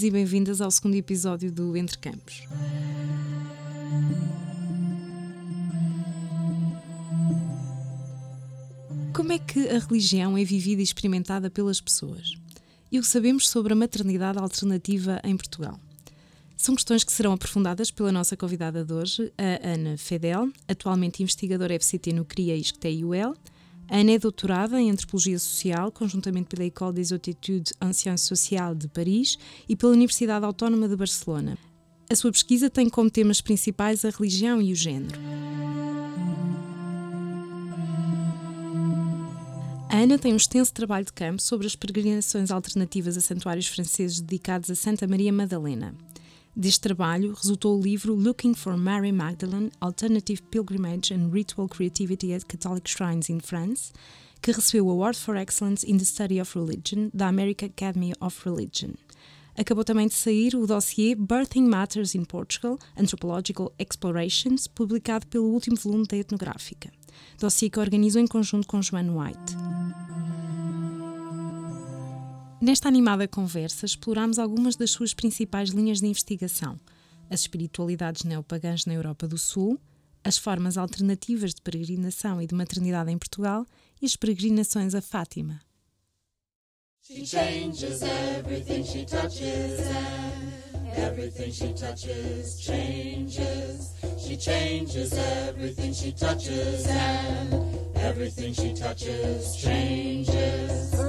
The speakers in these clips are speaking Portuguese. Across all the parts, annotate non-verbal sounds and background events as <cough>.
bem-vindos e bem-vindas ao segundo episódio do Entre Campos. Como é que a religião é vivida e experimentada pelas pessoas? E o que sabemos sobre a maternidade alternativa em Portugal? São questões que serão aprofundadas pela nossa convidada de hoje, a Ana Fedel, atualmente investigadora FCT no CRIA ISCTE-UL. Ana é doutorada em Antropologia Social, conjuntamente pela École des Hautes en Sciences Sociales de Paris e pela Universidade Autónoma de Barcelona. A sua pesquisa tem como temas principais a religião e o género. Ana tem um extenso trabalho de campo sobre as peregrinações alternativas a santuários franceses dedicados a Santa Maria Madalena. Deste trabalho resultou o livro Looking for Mary Magdalene Alternative Pilgrimage and Ritual Creativity at Catholic Shrines in France, que recebeu o Award for Excellence in the Study of Religion da American Academy of Religion. Acabou também de sair o dossiê Birthing Matters in Portugal Anthropological Explorations, publicado pelo último volume da Etnográfica, dossiê que organizou em conjunto com Joan White. Nesta animada conversa, exploramos algumas das suas principais linhas de investigação: as espiritualidades neopagãs na Europa do Sul, as formas alternativas de peregrinação e de maternidade em Portugal e as peregrinações a Fátima. She changes everything she touches and everything she touches changes. She changes everything she touches and everything she touches changes.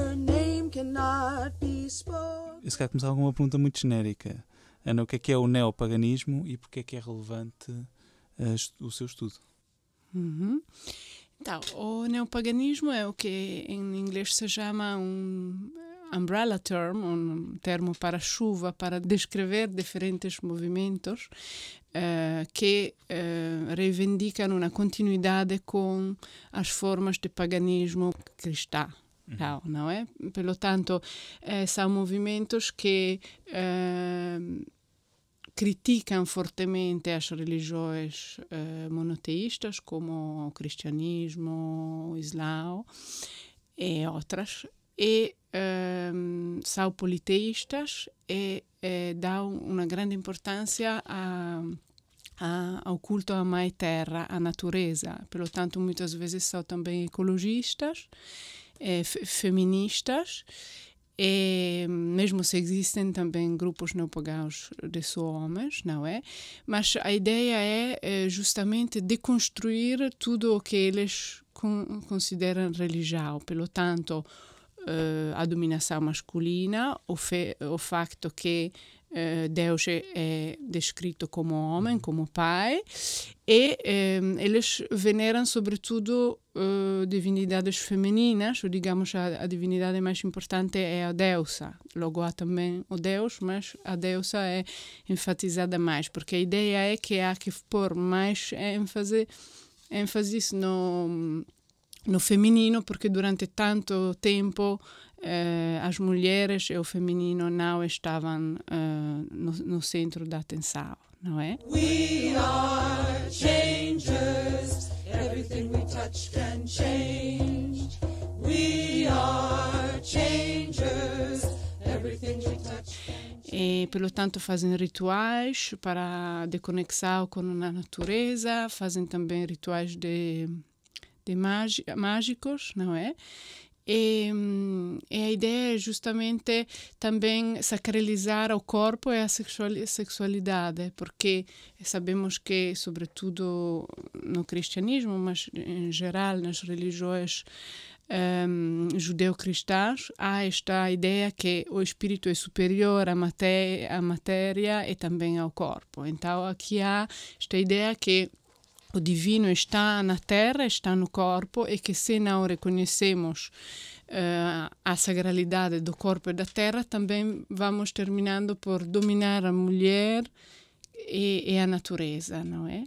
Eu se calhar começar com uma pergunta muito genérica. Ana, o que é que é o neopaganismo e porquê é que é relevante uh, o seu estudo? Uhum. Então, o neopaganismo é o que em inglês se chama um umbrella term, um termo para chuva, para descrever diferentes movimentos uh, que uh, reivindicam uma continuidade com as formas de paganismo cristão. Não, não é? Pelo tanto, eh, são movimentos que criticam fortemente as religiões monoteístas, como o cristianismo, o islã e outras, e são politeístas e, dão uma grande importância a, ao culto à mãe terra, à natureza. Portanto, muitas vezes são também ecologistas, e feministas, e mesmo se existem também grupos neopagãos de só homens, não é? Mas a ideia é, é justamente deconstruir tudo o que eles consideram religião. Pelo tanto, uh, a dominação masculina, o, o facto que Deus é, é, descrito como homem, como pai, e eh, eles veneram sobretudo uh, divindades femininas, ou digamos a, a, divindade mais importante é a deusa. Logo há também o Deus, mas a deusa é enfatizada mais, porque a ideia é que há que pôr mais ênfase, ênfase no no feminino, porque durante tanto tempo eh, as mulheres e o feminino não estavam eh, no, no, centro da atenção, não é? We are changers, everything we touch can change. We are changers, everything we touch e, pelo tanto, fazem rituais para desconexão com a natureza, fazem também rituais de de mágicos, não é? E, e, a ideia é justamente também sacralizar o corpo e a sexualidade, porque sabemos que, sobretudo no cristianismo, mas em geral nas religiões um, judeu-cristãs, há esta ideia que o espírito é superior à à matéria e também ao corpo. Então, aqui há esta ideia que o divino está na terra, está no corpo e que se não reconhecemos uh, a sagralidade do corpo e da terra, também vamos terminando por dominar a mulher e, e a natureza, não é?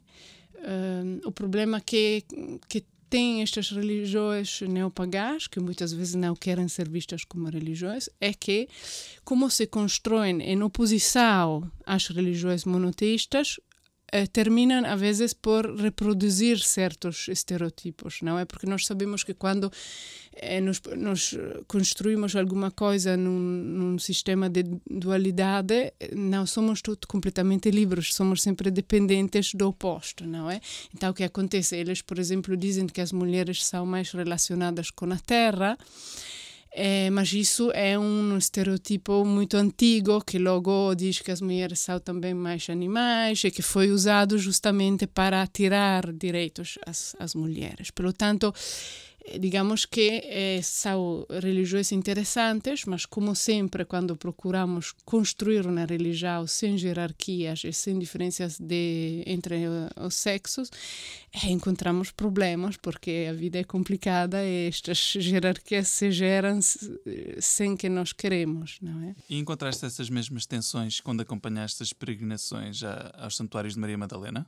Uh, o problema que, que tem estas religiões neopagãs, que muitas vezes não querem ser vistas como religiões, é que, como se constroem em oposição às religiões monoteístas, eh, terminam às vezes por reproduzir certos estereotipos, não é? Porque nós sabemos que quando eh, construímos alguma coisa num, num, sistema de dualidade, não somos todos completamente livres, somos sempre dependentes do oposto, não é? Então o que acontece? Eles, por exemplo, dizem que as mulheres são mais relacionadas com a terra, é, mas isso é um estereotipo muito antigo que logo diz que as mulheres são também mais animais e que foi usado justamente para tirar direitos às, às mulheres. Portanto, digamos que eh, são religiões interessantes, mas como sempre, quando procuramos construir uma religião sem hierarquias e sem diferenças de, entre os sexos, eh, encontramos problemas, porque a vida é complicada e estas hierarquias se geram sem que nós queremos, não é? E encontraste essas mesmas tensões quando acompanhaste as peregrinações aos santuários de Maria Madalena?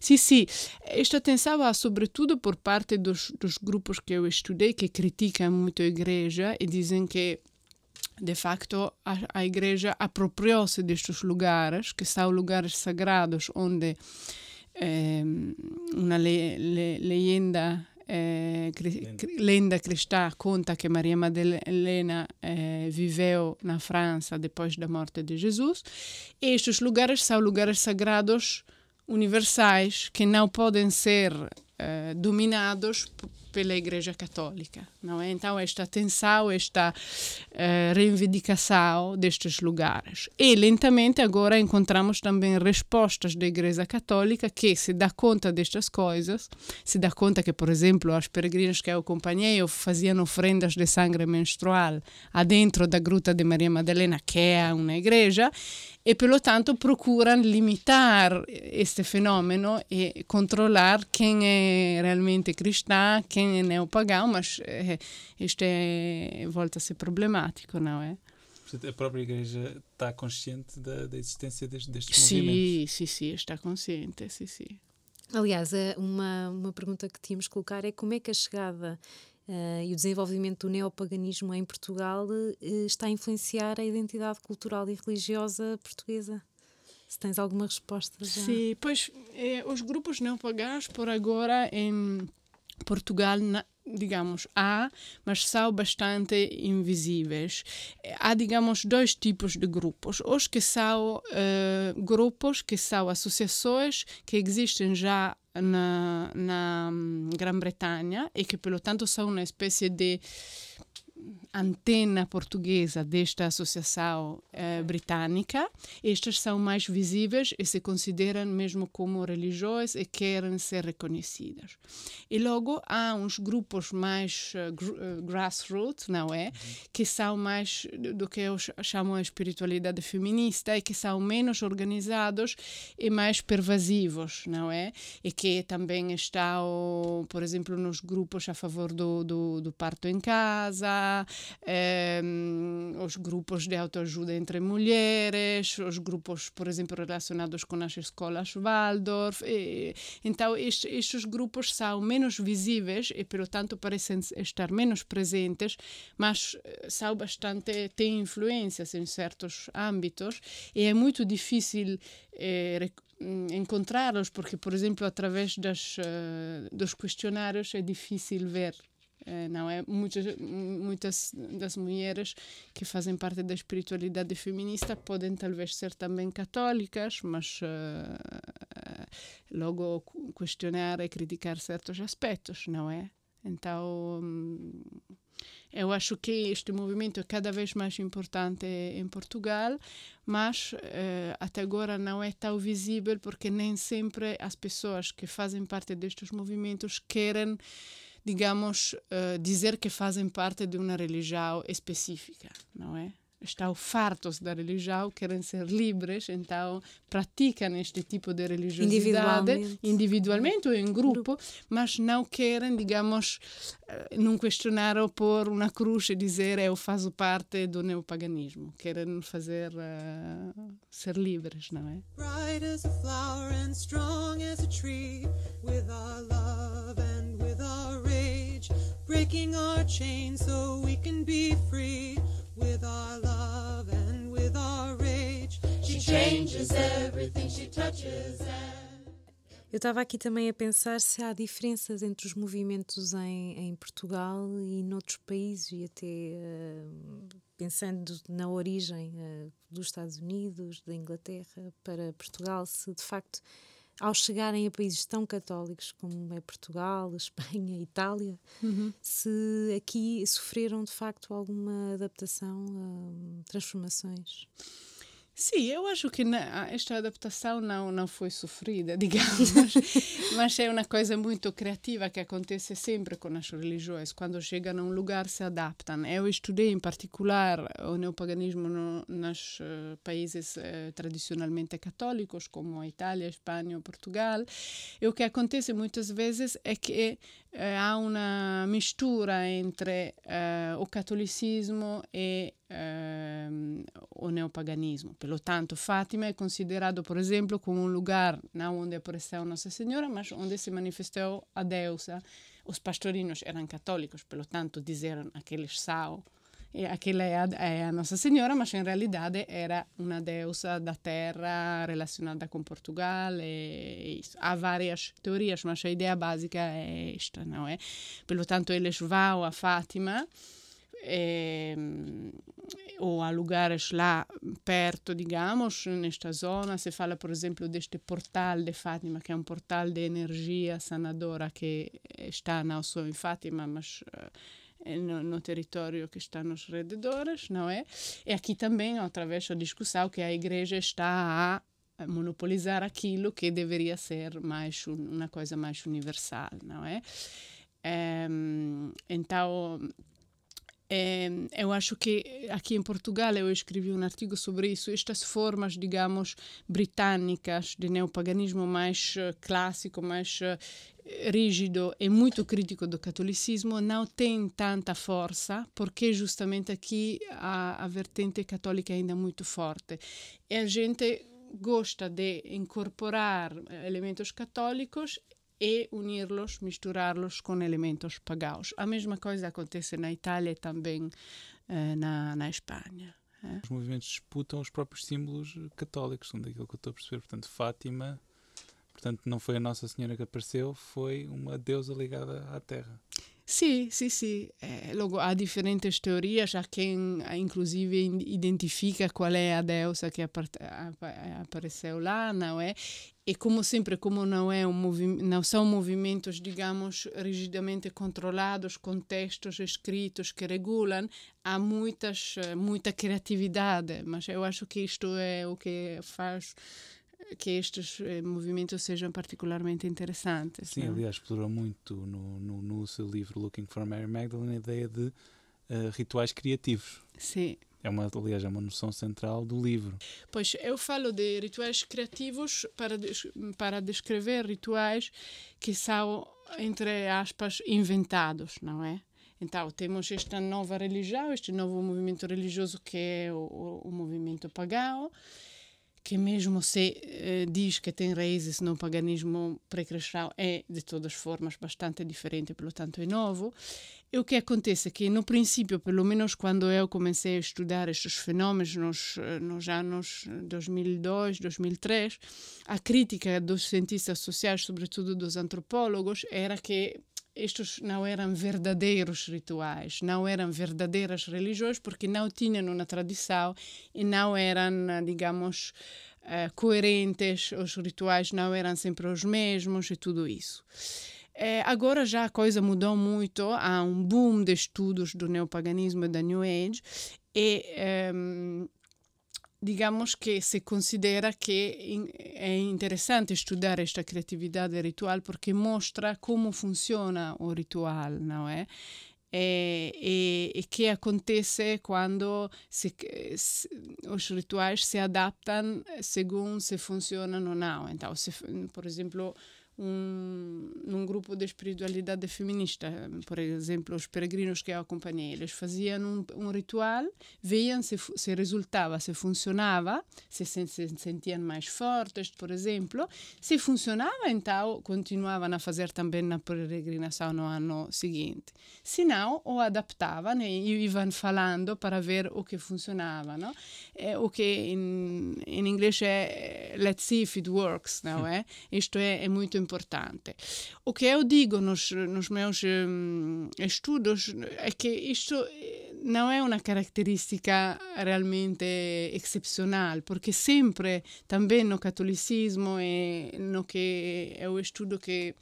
Sim, sim. Esta tensão há sobretudo por parte dos, dos grupos que eu estudei que criticam muito a igreja e dizem que de facto a, a igreja apropriou-se destes lugares, que são lugares sagrados onde eh, uma le, le, leyenda eh, lenda cristã conta que Maria Madalena eh, viveu na França depois da morte de Jesus. E estes lugares são lugares sagrados universais que não podem ser eh, dominados pela Igreja Católica, não é? Então esta tensão, esta uh, reivindicação destes lugares. E lentamente agora encontramos também respostas da Igreja Católica que se dá conta destas coisas, se dá conta que, por exemplo, as peregrinas que eu acompanhei faziam ofrendas de sangue menstrual adentro da Gruta de Maria Madalena, que é uma igreja, e pelo tanto procuram limitar este fenômeno e controlar quem é realmente cristão, quem é neopagão, mas eh, isto é, volta a ser problemático, não é? A própria Igreja está consciente da, da existência destes, destes sim, movimentos? Sim, sim, está consciente, sim, sim. Aliás, eh, uma, uma pergunta que tínhamos que colocar é como é que a chegada Uh, e o desenvolvimento do neopaganismo em Portugal uh, está a influenciar a identidade cultural e religiosa portuguesa? Se tens alguma resposta já. Sim, pois eh, os grupos neopagãos por agora em Portugal na, digamos, há, mas são bastante invisíveis. Há, digamos, dois tipos de grupos. Os que são uh, grupos, que são associações que existem já na, na Grã-Bretanha e que, pelo tanto, são uma espécie de antena portuguesa desta associação eh, britânica. Estas são mais visíveis e se consideram mesmo como religiosas e querem ser reconhecidas. E logo há uns grupos mais uh, gr grassroots, não é? Uhum. Que são mais do que eu chamo a espiritualidade feminista e que são menos organizados e mais pervasivos, não é? E que também estão, por exemplo, nos grupos a favor do, do, do parto em casa, um, os grupos de autoajuda entre mulheres, os grupos, por exemplo, relacionados com as escolas Waldorf. E, então, estes, estes grupos são menos visíveis e, portanto, parecem estar menos presentes, mas eh, são bastante, têm influências em certos âmbitos e é muito difícil eh, encontrá-los, porque, por exemplo, através das, uh, dos questionários é difícil ver não é? Muitas, muitas das mulheres que fazem parte da espiritualidade feminista podem talvez ser também católicas, mas uh, logo questionar e criticar certos aspectos, não é? Então, eu acho que este movimento é cada vez mais importante em Portugal, mas até agora não é tão visível porque nem sempre as pessoas que fazem parte destes movimentos querem digamos, uh, dizer que fazem parte de uma religião específica, não é? Estão fartos da religião, querem ser livres, então praticam este tipo de religiosidade individualmente, individualmente ou em grupo, grupo, mas não querem, digamos, não questionar ou pôr uma cruz e dizer eu faço parte do neopaganismo. Querem fazer uh, ser livres, não é? Bright as a flower and strong as a tree, with our love and breaking our chains so we can be free with our love and with our rage. She changes everything she touches Eu estava aqui também a pensar se há diferenças entre os movimentos em, em Portugal e noutros países, e até uh, pensando na origem uh, dos Estados Unidos, da Inglaterra para Portugal, se de facto, ao chegarem a países tão católicos como é Portugal, <laughs> Espanha, Itália, uhum. se aqui sofreram de facto alguma adaptação, uh, transformações. Sim, eu acho que esta adaptação não, não foi sofrida, <laughs> digamos, mas é uma coisa muito criativa que acontece sempre com as religiões. Quando chegam a um lugar, se adaptam. Eu estudei em particular o neopaganismo no, nos uh, países uh, tradicionalmente católicos, como a Itália, a Espanha Portugal, e o que acontece muitas vezes é que uh, há uma mistura entre o catolicismo e o neopaganismo. Pelo tanto, Fátima é considerado, por exemplo, como um lugar não onde apareceu Nossa Senhora, mas onde se manifestou a deusa. Os pastorinos eram católicos, pelo tanto, diziam aqueles sal. E aquela é a, é a Nossa Senhora, mas em realidade era uma deusa da terra relacionada com Portugal. E, isso. Há várias teorias, mas a ideia básica é esta, não é? Pelo tanto, eles vão a Fátima eh, ou a lugares lá perto, digamos, nesta zona. Se fala, por exemplo, deste portal de Fátima, que é um portal de energia sanadora que está não só em Fátima, mas uh, no, no, território que está nos redores, não é? E aqui também, através da discussão, que a igreja está a monopolizar aquilo que deveria ser mais uma coisa mais universal, não é? Um, então é, eu acho que aqui em Portugal eu escrevi um artigo sobre isso. Estas formas, digamos, britânicas de neopaganismo mais uh, clássico, mais uh, rígido e muito crítico do catolicismo não tem tanta força porque justamente aqui a, a vertente católica é ainda muito forte. E a gente gosta de incorporar elementos católicos e unirlos, misturarlos com elementos pagãos. A mesma coisa acontece na Itália e também eh, na, na Espanha. É. Os movimentos disputam os próprios símbolos católicos, segundo aquilo que eu estou a perceber. Portanto, Fátima, portanto, não foi a Nossa Senhora que apareceu, foi uma deusa ligada à terra. Sim, sim, sim. É, logo, há diferentes teorias, há quem inclusive identifica qual é a deusa que apareceu lá, não é? E como sempre, como não, é um não são movimentos, digamos, rigidamente controlados, com textos escritos que regulam, há muitas, muita criatividade, mas eu acho que isto é o que faz que estes eh, movimentos sejam particularmente interessantes. Sim, não? aliás, explorou muito no, no, no, seu livro Looking for Mary Magdalene a ideia de uh, rituais criativos. Sim. É uma, aliás, é uma noção central do livro. Pois, eu falo de rituais criativos para, para descrever rituais que são, entre aspas, inventados, não é? Então, temos esta nova religião, este novo movimento religioso que é o, o movimento pagão, que mesmo se eh, diz que tem raízes no paganismo pré-cristão, é de todas formas bastante diferente, portanto é novo. E o que acontece é que no princípio, pelo menos quando eu comecei a estudar estes fenômenos nos, eh, nos anos 2002, 2003, a crítica dos cientistas sociais, sobretudo dos antropólogos, era que estes não eram verdadeiros rituais, não eram verdadeiras religiões, porque não tinham uma tradição e não eram, digamos, uh, coerentes, os rituais não eram sempre os mesmos e tudo isso. É, agora já a coisa mudou muito, há um boom de estudos do neopaganismo e da New Age, e um, ehm, digamos que se considera que é interessante estudar esta criatividade ritual porque mostra como funciona o ritual, não é? E, e, e que acontece quando se, se, os rituais se adaptam segundo se funcionam ou não. Então, se, por exemplo, um, num grupo de espiritualidade feminista, por exemplo, os peregrinos que eu acompanhei, eles faziam um, um ritual, veiam se, se resultava, se funcionava, se se, se sentiam mais fortes, por exemplo. Se funcionava, então continuavam a fazer também na peregrinação no ano seguinte. Se não, o adaptavam e iam falando para ver o que funcionava. Não? É, o que em, em inglês é let's see if it works, não é? Isto é, é muito importante. O que eu digo nos, nos meus um, estudos é que isto não é uma característica realmente excepcional, porque sempre, também no catolicismo e no que é estudo que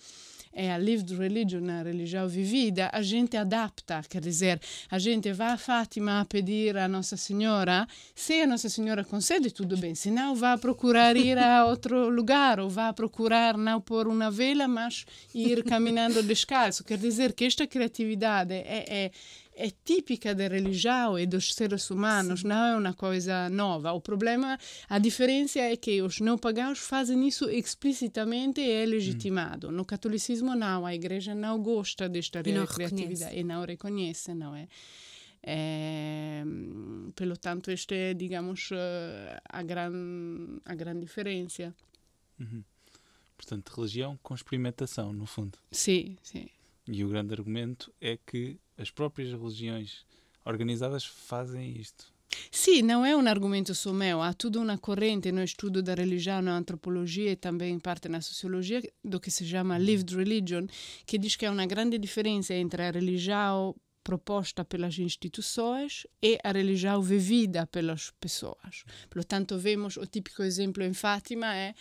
é a lived religion, a religião vivida, a gente adapta, quer dizer, a gente vai a Fátima a pedir a Nossa Senhora, se a Nossa Senhora concede, tudo bem, se não, vai procurar ir a <laughs> outro lugar, ou vai procurar não pôr uma vela, mas ir caminhando descalço. Quer dizer que esta criatividade é, é é típica da religião e dos seres humanos, Sim. não é uma coisa nova. O problema, a diferença é que os não pagãos fazem isso explicitamente e é legitimado. Hum. No catolicismo, não. A igreja não gosta desta e não criatividade reconhece. e não reconhece, não é? É, pelo tanto, esta é, digamos, eh, a grande a gran diferença. Uhum. Portanto, religião com experimentação, no fundo. Sim, sim. E o grande argumento é que as próprias religiões organizadas fazem isto. Sim, não é um argumento só meu, há toda uma corrente no estudo da religião, na antropologia e também em parte na sociologia, do que se chama lived religion, que diz que há uma grande diferença entre a religião proposta pelas instituições e a religião vivida pelas pessoas. Portanto, vemos o típico exemplo em Fátima é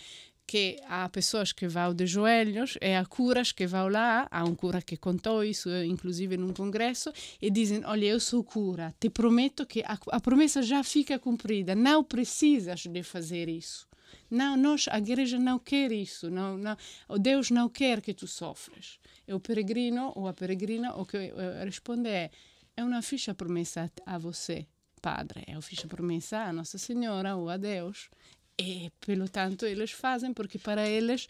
que há pessoas que vão de joelhos e há curas que vão lá, há um cura que contou isso, inclusive num congresso, e dizem, olha, eu sou cura, te prometo que a, a promessa já fica cumprida, não precisas de fazer isso. Não, nós, a igreja não quer isso, não, não, Deus não quer que tu sofres. E o peregrino ou a peregrina, o que responde é, é uma ficha promessa a você, Padre, é uma ficha promessa a Nossa Senhora ou a Deus. E, pelo tanto, eles fazem, porque para eles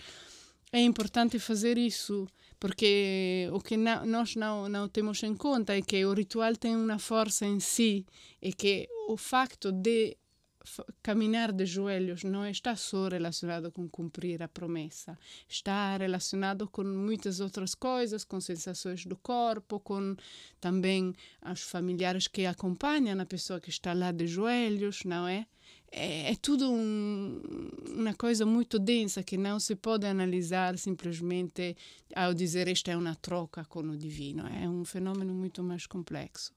é importante fazer isso. Porque o que não, nós não, não temos em conta é que o ritual tem uma força em si e que o facto de caminhar de joelhos não está só relacionado com cumprir a promessa, está relacionado com muitas outras coisas, com sensações do corpo, com também os familiares que acompanham a pessoa que está lá de joelhos, não é? É, é tudo um, uma coisa muito densa que não se pode analisar simplesmente ao dizer esta é uma troca com o divino. É um fenômeno muito mais complexo.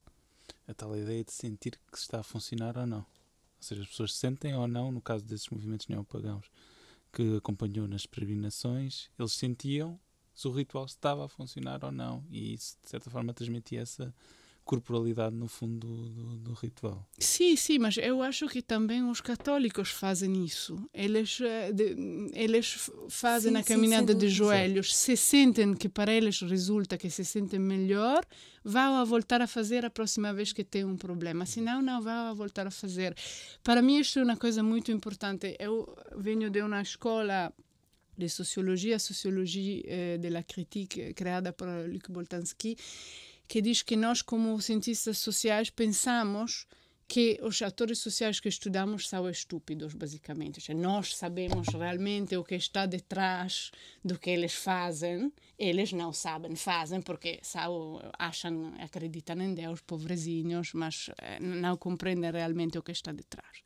A tal ideia de sentir que está a funcionar ou não. Ou seja, as pessoas sentem ou não, no caso desses movimentos neopagãos que acompanhou nas peregrinações, eles sentiam se o ritual estava a funcionar ou não. E isso, de certa forma, transmitia essa corporalidade no fundo do, do, do, ritual. Sim, sim, mas eu acho que também os católicos fazem isso. Eles, eh, de, eles fazem sim, a caminhada sim, de joelhos, se sentem que para eles resulta que se sentem melhor, vão a voltar a fazer a próxima vez que tem um problema. Senão, não vão a voltar a fazer. Para mim, isto é uma coisa muito importante. Eu venho de uma escola de sociologia, sociologia eh, de la critique, criada por Luc Boltanski, que diz que nós, como cientistas sociais, pensamos que os atores sociais que estudamos são estúpidos, basicamente. Seja, nós sabemos realmente o que está detrás do que eles fazem, eles não sabem, fazem porque são, acham, acreditam em Deus, pobrezinhos, mas eh, não compreendem realmente o que está detrás.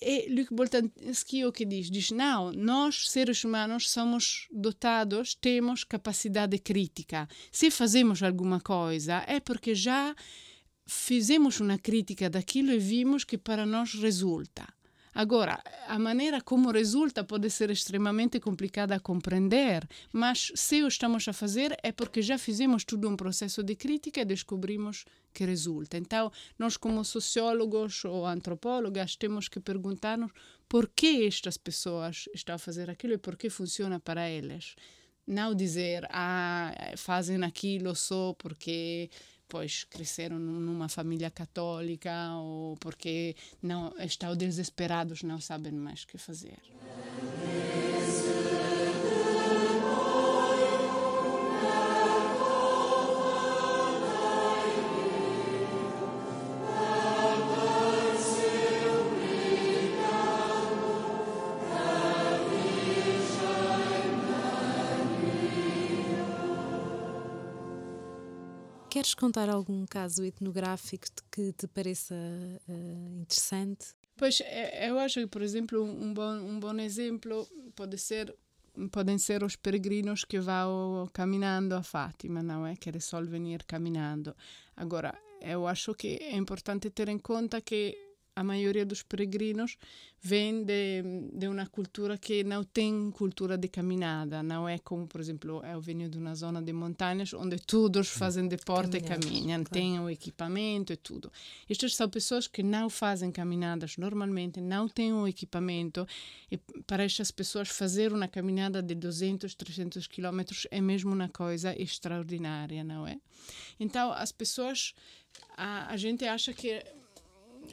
E Luc Boltanski o que diz? Diz, não, nós, seres humanos, somos dotados, temos capacidade crítica. Se fazemos alguma coisa, é porque já fizemos uma crítica daquilo e vimos que para nós resulta. Agora, a maneira como resulta pode ser extremamente complicada a compreender, mas se o estamos a fazer é porque já fizemos todo um processo de crítica e descobrimos que resulta. Então, nós, como sociólogos ou antropólogas, temos que perguntar-nos por que estas pessoas estão a fazer aquilo e por que funciona para elas. Não dizer, ah, fazem aquilo só porque pois cresceram numa família católica ou porque não estão desesperados, não sabem mais o que fazer. Contar algum caso etnográfico que te pareça uh, interessante? Pois, é, eu acho que, por exemplo, um bom, um bom exemplo pode ser podem ser os peregrinos que vão caminhando a Fátima, não é? Que resolvem ir caminhando. Agora, eu acho que é importante ter em conta que a maioria dos peregrinos vem de, de uma cultura que não tem cultura de caminhada, não é como, por exemplo, eu venho de uma zona de montanhas onde todos fazem deporte e caminham, claro. têm o equipamento e tudo. Estas são pessoas que não fazem caminhadas normalmente, não têm o equipamento e para estas pessoas fazer uma caminhada de 200, 300 quilômetros é mesmo uma coisa extraordinária, não é? Então, as pessoas, a, a gente acha que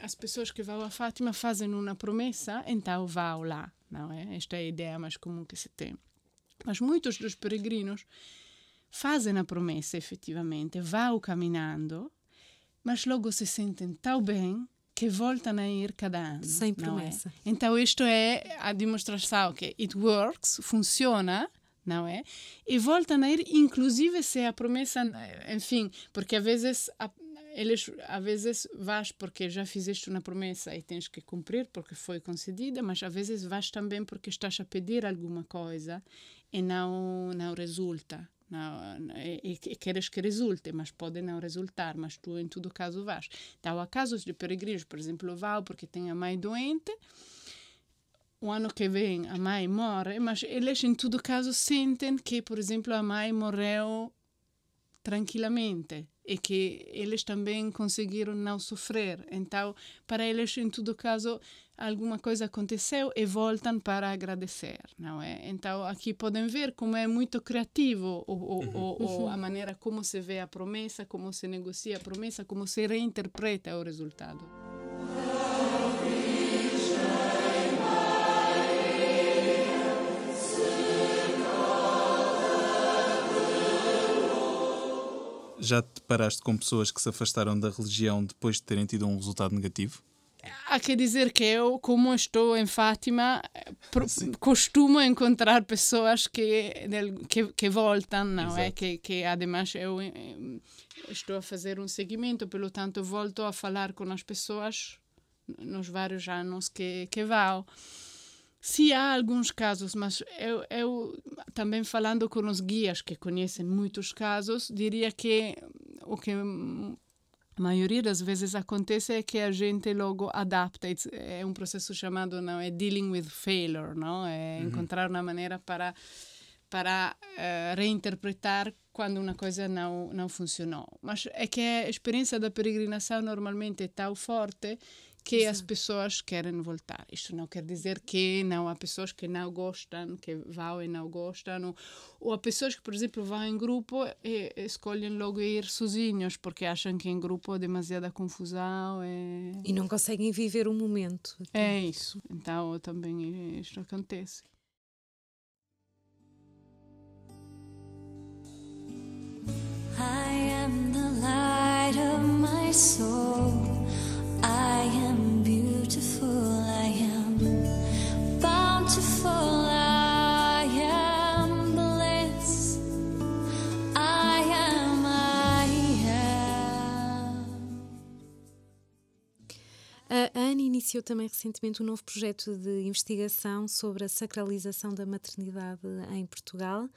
as pessoas que vão a Fátima fazem uma promessa, então vão lá, não é? Esta é a ideia mais comum que se tem. Mas muitos dos peregrinos fazem a promessa, efetivamente, vão caminhando, mas logo se sentem tão bem que voltam a ir cada ano. Sem é? promessa. É? Então, isto é a demonstração que it works, funciona, não é? E voltam a ir, inclusive se a promessa, enfim, porque às vezes a, eles às vezes vais porque já fizeste uma promessa e tens que cumprir porque foi concedida, mas às vezes vais também porque estás a pedir alguma coisa e não não resulta. Não, e, e, queres que resulte, mas pode não resultar, mas tu em todo caso vais. Então, há casos de peregrinos, por exemplo, vão porque tem a mãe doente, o ano que vem a mãe morre, mas eles em todo caso sentem que, por exemplo, a mãe morreu tranquilamente e que eles também conseguiram não sofrer. Então, para eles, em todo caso, alguma coisa aconteceu e voltam para agradecer, não é? Então, aqui podem ver como é muito criativo o, o, o, o, a maneira como se vê a promessa, como se negocia a promessa, como se reinterpreta o resultado. Já te paraste com pessoas que se afastaram da religião depois de terem tido um resultado negativo? Há que dizer que eu, como estou em Fátima, costumo encontrar pessoas que, que, que voltam, não Exato. é? Que, que, ademais, eu eh, estou a fazer um seguimento, pelo tanto, volto a falar com as pessoas nos vários anos que, que vão. Sim, há alguns casos, mas eu, eu também falando com os guias que conhecem muitos casos, diria que o que a maioria das vezes acontece é que a gente logo adapta. É um processo chamado não é dealing with failure, não é uhum. encontrar uma maneira para para uh, reinterpretar quando uma coisa não não funcionou. Mas é que a experiência da peregrinação normalmente é tão forte que Exato. as pessoas querem voltar. Isto não quer dizer que não há pessoas que não gostam, que vão e não gostam, ou, ou há pessoas que, por exemplo, vão em grupo e, escolhem logo ir sozinhos porque acham que em grupo é demasiada confusão. E, e não conseguem viver o momento. É isso. Então também isto acontece. Iniciou também recentemente um novo projeto de investigação sobre a sacralização da maternidade em Portugal.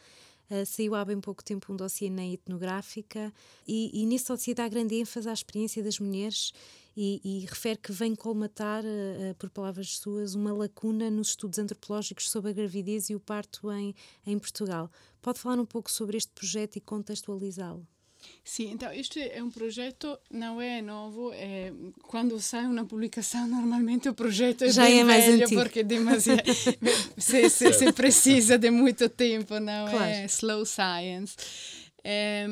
Uh, saiu há bem pouco tempo um dossiê na etnográfica e, e nesse dossiê dá grande ênfase à experiência das mulheres e, e refere que vem colmatar, uh, por palavras suas, uma lacuna nos estudos antropológicos sobre a gravidez e o parto em, em Portugal. Pode falar um pouco sobre este projeto e contextualizá-lo? Sim, então este é um projeto, não é novo. É, quando sai uma publicação, <laughs> normalmente o projeto é Já bem é mais velho, antigo. porque demasiado, <laughs> se, se, se, precisa de muito tempo, não claro. é? Slow science. É,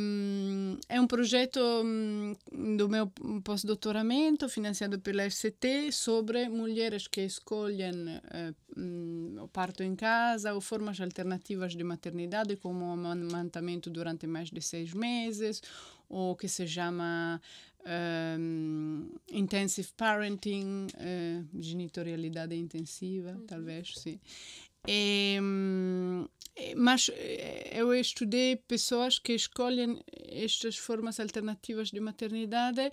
é um projeto hum, do meu pós-doutoramento, financiado pela FCT, sobre mulheres que escolhem uh, o parto em casa ou formas alternativas de maternidade, como o durante mais de seis meses, ou que se chama um, intensive parenting, uh, genitorialidade intensiva, uhum. talvez, sim. E, mas eu estudei pessoas que escolhem estas formas alternativas de maternidade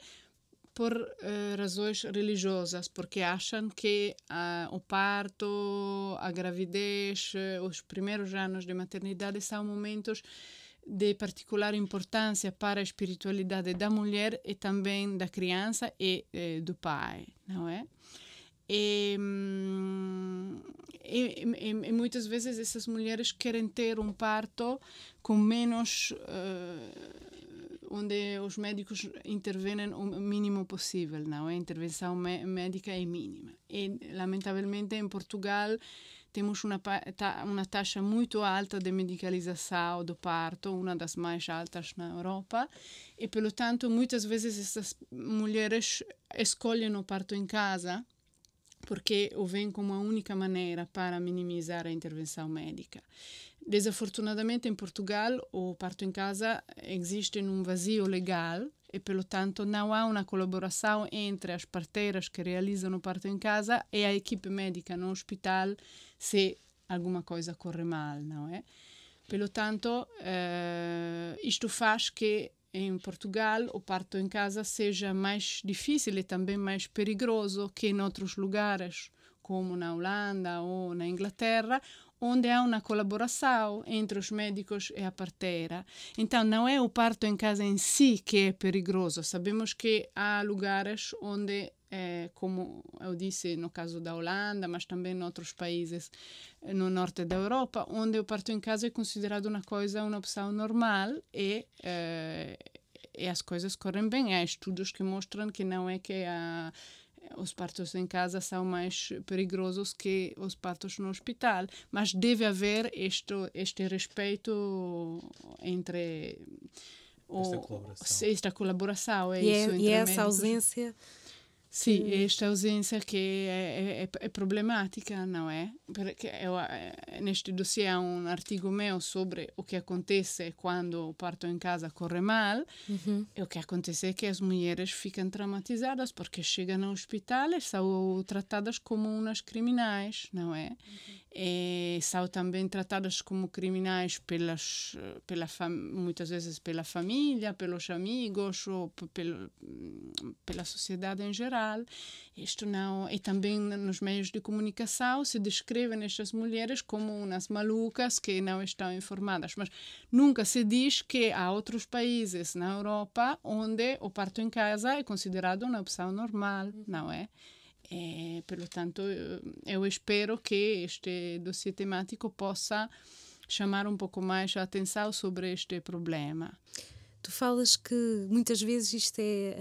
por uh, razões religiosas, porque acham que uh, o parto, a gravidez, os primeiros anos de maternidade são momentos de particular importância para a espiritualidade da mulher e também da criança e eh, do pai, não é? E, e, e, e, muitas vezes essas mulheres querem ter um parto com menos uh, onde os médicos intervêm o mínimo possível, não é? A intervenção médica é mínima. E lamentavelmente em Portugal temos uma, uma taxa muito alta de medicalização do parto, uma das mais altas na Europa, e, pelo tanto, muitas vezes essas mulheres escolhem o parto em casa porque o veem como a única maneira para minimizar a intervenção médica. Desafortunadamente, em Portugal, o parto em casa existe um vazio legal e, pelo tanto, não há uma colaboração entre as parteiras que realizam o parto em casa e a equipe médica no hospital se alguma coisa corre mal, não é? Pelo tanto, eh, isto faz que em Portugal o parto em casa seja mais difícil e também mais perigoso que em outros lugares, como na Holanda ou na Inglaterra, onde há uma colaboração entre os médicos e a parteira. Então, não é o parto em casa em si que é perigoso. Sabemos que há lugares onde, é, como eu disse no caso da Holanda, mas também em outros países eh, no norte da Europa, onde o parto em casa é considerado uma coisa, uma opção normal e, é, e as coisas correm bem. Há estudos que mostram que não é que a os partos em casa são mais perigosos que os partos no hospital, mas deve haver este, este respeito entre esta colaboração. Esta colaboração é e, isso, é, e essa ausência Sim, esta ausência que é, é, é, problemática, não é? Porque eu, neste dossiê há um artigo meu sobre o que acontece quando o parto em casa corre mal. Uhum. E o que acontece é que as mulheres ficam traumatizadas porque chegam ao hospital e são tratadas como umas criminais, não é? Uhum. E são também tratadas como criminais pelas, pela muitas vezes pela família, pelos amigos ou pelo, pela sociedade em geral. Isto não e também nos meios de comunicação se descrevem estas mulheres como umas malucas que não estão informadas, mas nunca se diz que há outros países na Europa onde o parto em casa é considerado uma opção normal, não é? E, pelo tanto, eu espero que este dossiê temático possa chamar um pouco mais a atenção sobre este problema. Tu falas que muitas vezes isto é,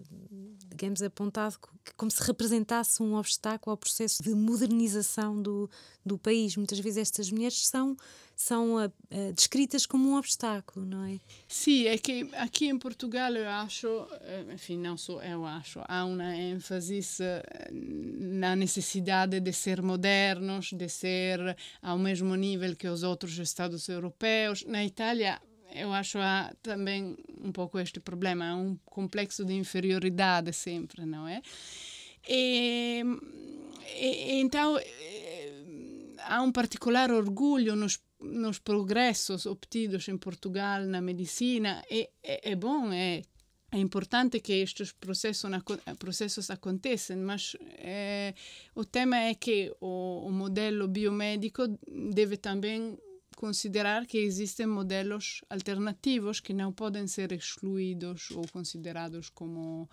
uh, digamos, apontado como se representasse um obstáculo ao processo de modernização do, do país. Muitas vezes estas mulheres são, são uh, uh, descritas como um obstáculo, não é? Sim, é que aqui em Portugal eu acho, enfim, não só eu acho, há uma ênfase na necessidade de ser modernos, de ser ao mesmo nível que os outros Estados europeus. Na Itália eu acho há também um pouco este problema, um complexo de inferioridade sempre, não é? E, e, então eh, há um particular orgulho nos, nos progressos obtidos em Portugal na medicina e é, é bom, é é importante que estes processos, processos aconteçam, mas é, o tema é que o, o modelo biomédico deve também considerar que existem modelos alternativos que não podem ser excluídos ou considerados como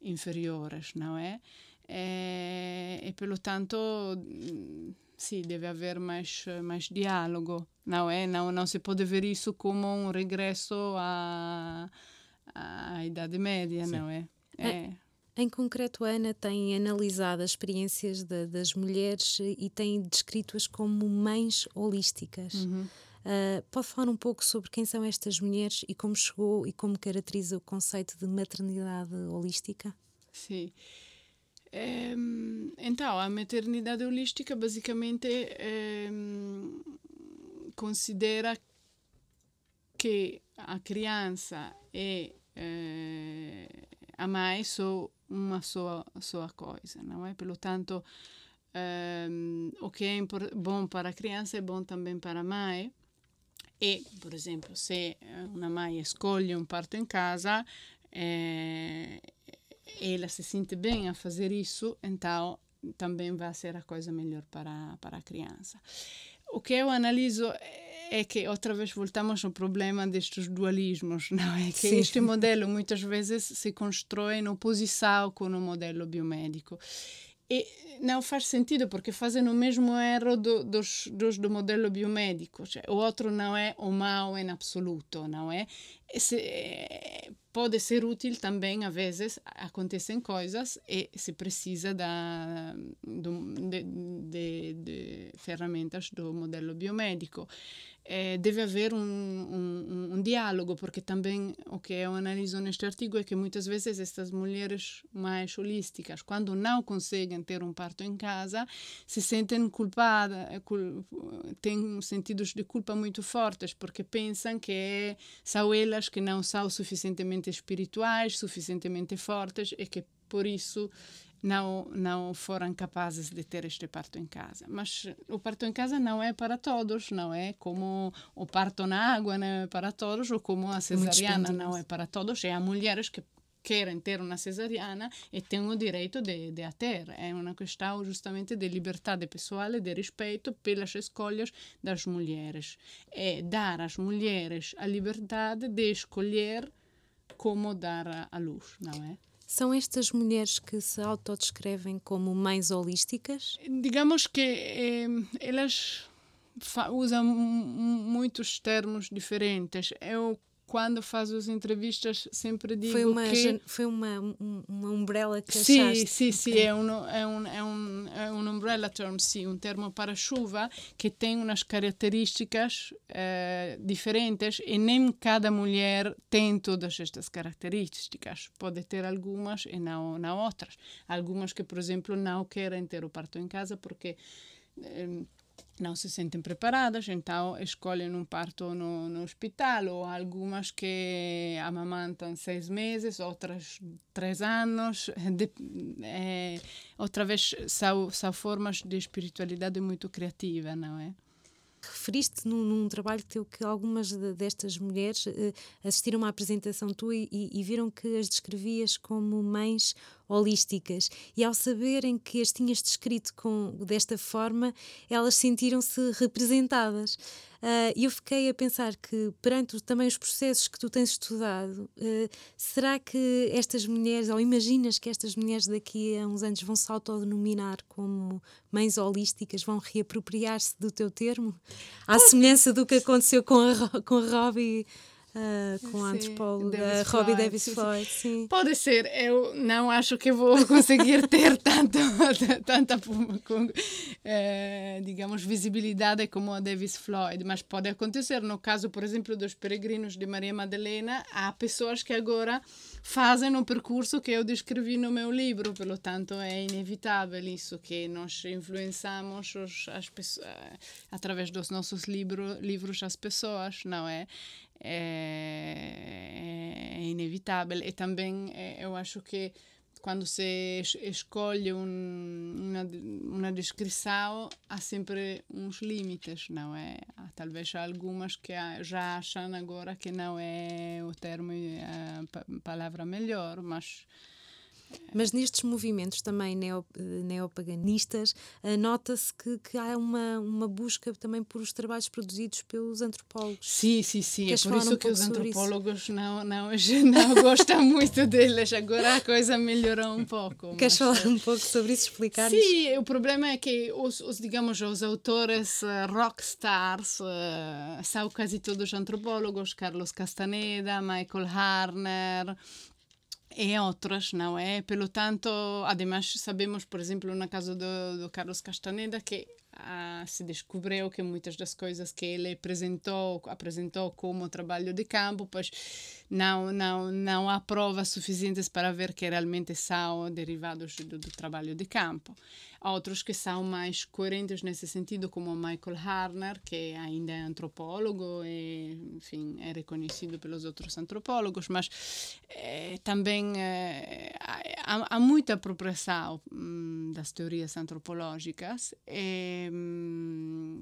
inferiores, não é? E, e pelo tanto, sim, deve haver mais, mais diálogo, não é? Não, não se pode ver isso como um regresso à, à Idade Média, sim. não é? é. É. Em concreto, a Ana tem analisado as experiências de, das mulheres e tem descrito-as como mães holísticas. Uhum. Uh, pode falar um pouco sobre quem são estas mulheres e como chegou e como caracteriza o conceito de maternidade holística? Sim. É, então, a maternidade holística basicamente é, considera que a criança e é, a mãe são uma só, só coisa, não é? Pelo tanto, um, o que é bom para a criança é bom também para a mãe. E, por exemplo, se uma mãe escolhe um parto em casa, é, ela se sente bem a fazer isso, então também vai ser a coisa melhor para, para a criança. O que eu analiso é que outra vez voltamos ao problema destes dualismos, não é? Que Sim. este modelo muitas vezes se constrói em oposição com o modelo biomédico. E não faz sentido, porque fazem o mesmo erro do, dos, dos, do modelo biomédico. Cioè, o outro não é o mal em absoluto, não é? Se, pode ser útil também, às vezes, acontecem coisas e se precisa da, de, de, de ferramentas do modelo biomédico. Eh, deve haver um, um, um, diálogo, porque também o que eu analiso neste artigo é que muitas vezes estas mulheres mais holísticas, quando não conseguem ter um parto em casa, se sentem culpadas, cul têm sentidos de culpa muito fortes, porque pensam que são elas que não são suficientemente espirituais, suficientemente fortes e que por isso não, não foram capazes de ter este parto em casa. Mas o parto em casa não é para todos, não é como o parto na água não é para todos, ou como a cesariana não é para todos. É há mulheres que querem ter uma cesariana e têm o direito de, de a ter. É uma questão justamente de liberdade pessoal e de respeito pelas escolhas das mulheres. É dar às mulheres a liberdade de escolher como dar a luz, não é? São estas mulheres que se autodescrevem como mães holísticas? Digamos que eh, elas usam muitos termos diferentes. Eu quando faz as entrevistas sempre digo foi uma, que... Foi uma, uma umbrella que sim, achaste? Sim, sim, okay. é, um, é, um, é, um, é um umbrella term, sim, um termo para chuva que tem umas características uh, diferentes e nem cada mulher tem todas estas características. Pode ter algumas e não, não outras. Algumas que, por exemplo, não querem ter o parto em casa porque... Um, não se sentem preparadas, então escolhem um parto no, no hospital, ou algumas que amamantam seis meses, outras três anos. De, é, outra vez, são, são formas de espiritualidade muito criativa, não é? Referiste num, num, trabalho teu que algumas de, destas mulheres uh, assistiram a uma apresentação tua e, e, viram que as descrevias como mães holísticas. E ao saberem que as tinhas descrito com, desta forma, elas sentiram-se representadas. Uh, e eu fiquei a pensar que, perante também os processos que tu tens estudado, uh, será que estas mulheres, ou imaginas que estas mulheres daqui a uns anos vão se autodenominar como mães holísticas, vão reapropriar-se do teu termo? À semelhança do que aconteceu com a, com a Robbie Uh, com a antropóloga Robbie Davis Floyd, sim. Pode ser, eu não acho que vou <laughs> conseguir ter tanto, <laughs> tanta, com, eh, digamos, visibilidade como a Davis Floyd, mas pode acontecer. No caso, por exemplo, dos peregrinos de Maria Madalena, há pessoas que agora fazem o percurso que eu descrevi no meu livro, pelo tanto é inevitável isso que nós influenciamos os, as pessoas, através dos nossos livro, livros as pessoas, não é? É, é inevitável. E também eu acho que quando se escolhe um, uma, uma descrição, há sempre uns limites, não é? Há, talvez algumas que já acham agora que não é o termo, a palavra melhor, mas mas nestes movimentos também neo, neopaganistas, uh, nota-se que, que há uma, uma busca também por os trabalhos produzidos pelos antropólogos. Sim, sim, sim. Queres é por isso um que os antropólogos não, não, <laughs> não gostam muito deles. Agora a coisa melhorou um pouco. <laughs> Queres mas... falar um pouco sobre isso, explicar -nos? Sim, o problema é que os, os digamos, os autores rockstars são quase todos antropólogos. Carlos Castaneda, Michael Harner, e outras, não é? Pelo tanto, además sabemos, por exemplo, no caso do, do Carlos Castaneda, que ah, se descobriu que muitas das coisas que ele apresentou, apresentou como trabalho de campo, pois não, não, não há provas suficientes para ver que realmente são derivados do, do trabalho de campo. Há outros que são mais coerentes nesse sentido, como Michael Harner, que ainda é antropólogo e, enfim, é reconhecido pelos outros antropólogos, mas eh, também eh, há, há, muita apropriação hum, das teorias antropológicas. E, Eh,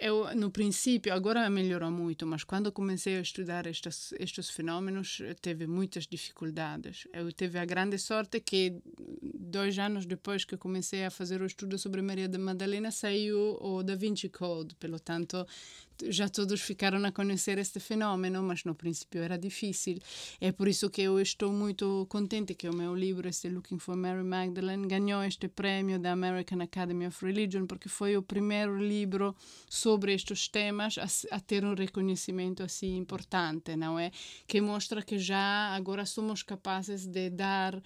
eu, no princípio, agora melhorou muito, mas quando comecei a estudar estes, estes fenômenos, teve muitas dificuldades. Eu tive a grande sorte que, dois anos depois que comecei a fazer o estudo sobre Maria da Madalena, saiu o Da Vinci Code. Pelo tanto, já todos ficaram a conhecer este fenômeno, mas no princípio era difícil. É por isso que eu estou muito contente que o meu livro, este Looking for Mary Magdalene, ganhou este prêmio da American Academy of Religion, porque foi o primeiro livro sobre estes temas a, a ter um reconhecimento assim importante, não é? Que mostra que já agora somos capazes de dar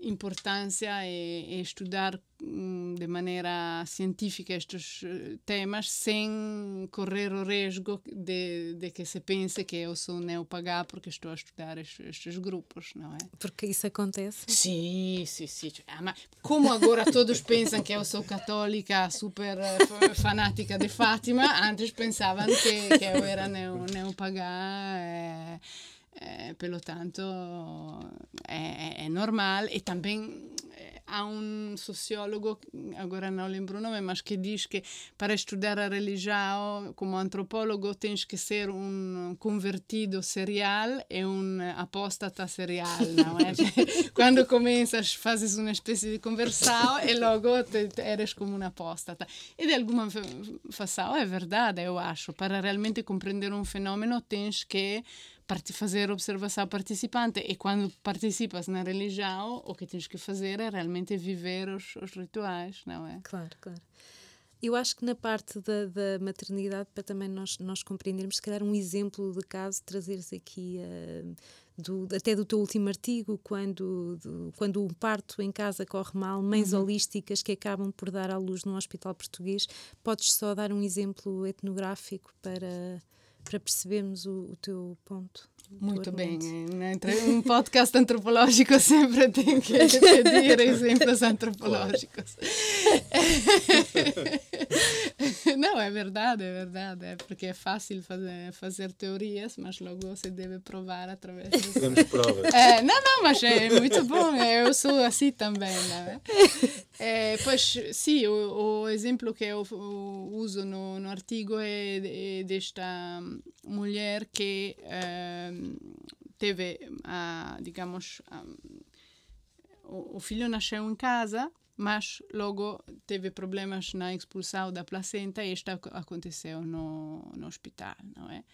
importância e, e estudar um, de maneira científica estes eh, temas sem correr o risco de, de que se pense que eu sou neopagá porque estou a estudar estes, estes, grupos, não é? Porque isso acontece? Sim, sim, sim. Ah, como agora todos pensam que eu sou católica super uh, fanática de Fátima, antes pensavam que, que eu era neo, neopagá. Eh, eh, pelo tanto, é, é, normal. E também há um sociólogo, agora não lembro o nome, mas que diz que para estudar a religião, como antropólogo, tens que ser um convertido serial e um apóstata serial, não é? <laughs> Quando começas, fazes uma espécie de conversão e logo te, eres como um apóstata. E de alguma fação é verdade, eu acho. Para realmente compreender um fenômeno, tens que fazer observação participante e quando participas na religião o que tens que fazer é realmente viver os, os rituais, não é? Claro, claro. Eu acho que na parte da, da, maternidade, para também nós, nós compreendermos, se calhar um exemplo de caso, trazeres aqui, uh, do, até do teu último artigo, quando, do, quando o parto em casa corre mal, mães uhum. holísticas que acabam por dar à luz num hospital português, podes só dar um exemplo etnográfico para para percebermos o, o teu ponto. Muito bem, né? um podcast antropológico sempre tem que pedir <laughs> exemplos antropológicos. <laughs> Não, é verdade, é verdade, é porque é fácil fazer, fazer teorias, mas logo se deve provar através. Temos provas. É, não, não, mas é muito bom, eu sou assim também, né? É, pois, sim, o, o, exemplo que eu uso no, no artigo é, é desta mulher que é, teve, a, digamos, a, o, o filho nasceu em casa, mas logo teve problemas na expulsão da placenta e isto aconteceu no, no hospital, não é?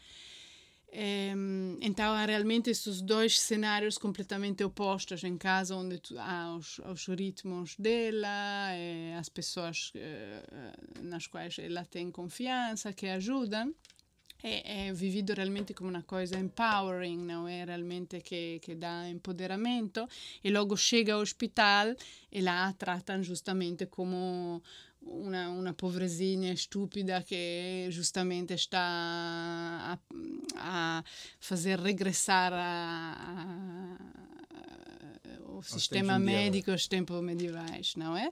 Então há realmente esses dois cenários completamente opostos em casa onde tu, há os, os, ritmos dela as pessoas eh, nas quais ela tem confiança que ajudam é, é, vivido realmente come una cosa empowering, não é realmente que, que dá empoderamento. E logo chega ao hospital e lá a tratam justamente como una, una pobrezinha estúpida que justamente está a, a fazer regressar a, a, o sistema médico aos tempos medievais, não é?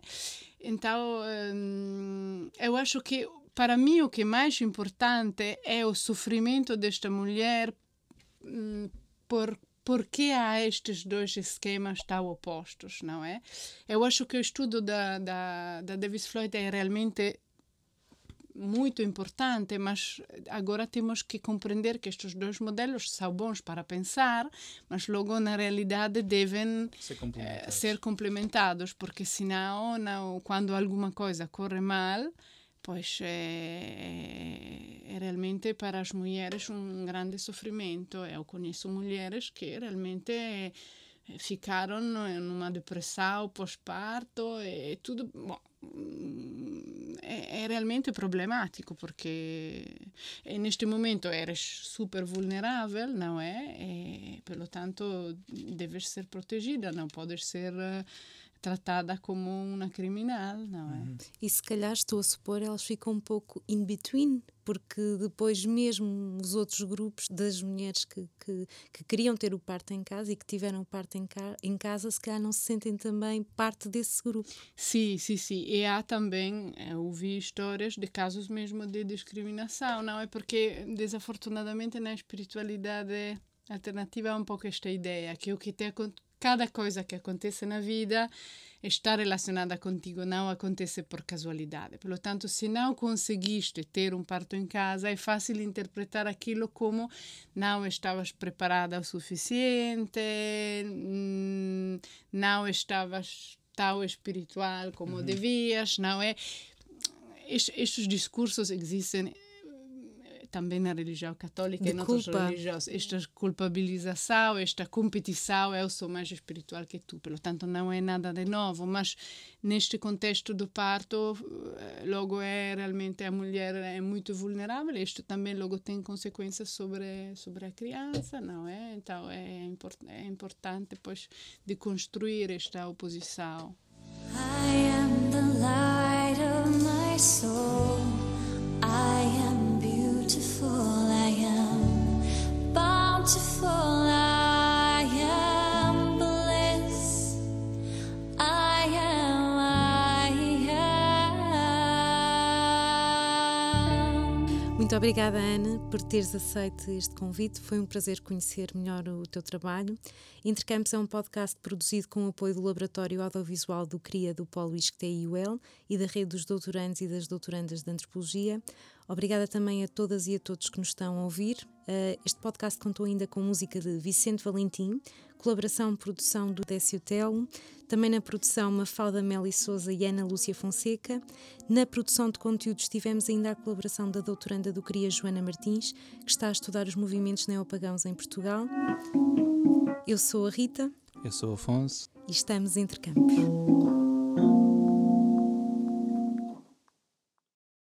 Então, hum, eu acho que para mim o que é mais importante é o sofrimento desta mulher hum, por porque há estes dois esquemas tão opostos, não é? Eu acho que o estudo da, da, da Davis Floyd é realmente muito importante, mas agora temos que compreender que estes dois modelos são bons para pensar, mas logo na realidade devem ser complementados, eh, ser complementados porque senão, não, quando alguma coisa corre mal, pois é, é, realmente para as mulheres um grande sofrimento. Eu conheço mulheres que realmente ficaram numa depressão pós-parto e tudo. Bom, é, é, realmente problemático porque neste momento eres super vulnerável, não é? E, tanto, deves ser protegida, não podes ser tratada como uma criminal, não é? Uhum. E se calhar estou a supor, elas ficam um pouco in between, porque depois mesmo os outros grupos das mulheres que, que, que queriam ter o parto em casa e que tiveram o parto em, ca em casa, se calhar não se sentem também parte desse grupo. Sim, sim, sim. E há também, eu ouvi histórias de casos mesmo de discriminação, não é? Porque desafortunadamente na espiritualidade alternativa há um pouco esta ideia que o que te cada coisa que acontece na vida está relacionada contigo, não acontece por casualidade. Portanto, se não conseguiste ter um parto em casa, é fácil interpretar aquilo como não estavas preparada o suficiente, hum, não estavas tal espiritual como uhum. devias, não é? Estes discursos existem também na religião católica de e noutras religiões. Esta culpabilização, esta competição, eu sou mais espiritual que tu, portanto não é nada de novo, mas neste contexto do parto, eh, logo é realmente a mulher é muito vulnerável, isto também logo tem consequências sobre sobre a criança, não é? Então é, import é importante pois de construir esta oposição. I am the light of my soul. Obrigada, Ana, por teres aceito este convite. Foi um prazer conhecer melhor o teu trabalho. Intercampos é um podcast produzido com o apoio do Laboratório Audiovisual do CRIA do Polo ISCTE-IUL e da Rede dos Doutorandos e das Doutorandas de Antropologia. Obrigada também a todas e a todos que nos estão a ouvir. Uh, este podcast contou ainda com música de Vicente Valentim, colaboração produção do Décio Telo, também na produção Mafalda Meli Souza e Ana Lúcia Fonseca. Na produção de conteúdos tivemos ainda a colaboração da doutoranda do CRIA Joana Martins, que está a estudar os movimentos neopagãos em Portugal. Eu sou a Rita. Eu sou o Afonso. E estamos entre campos.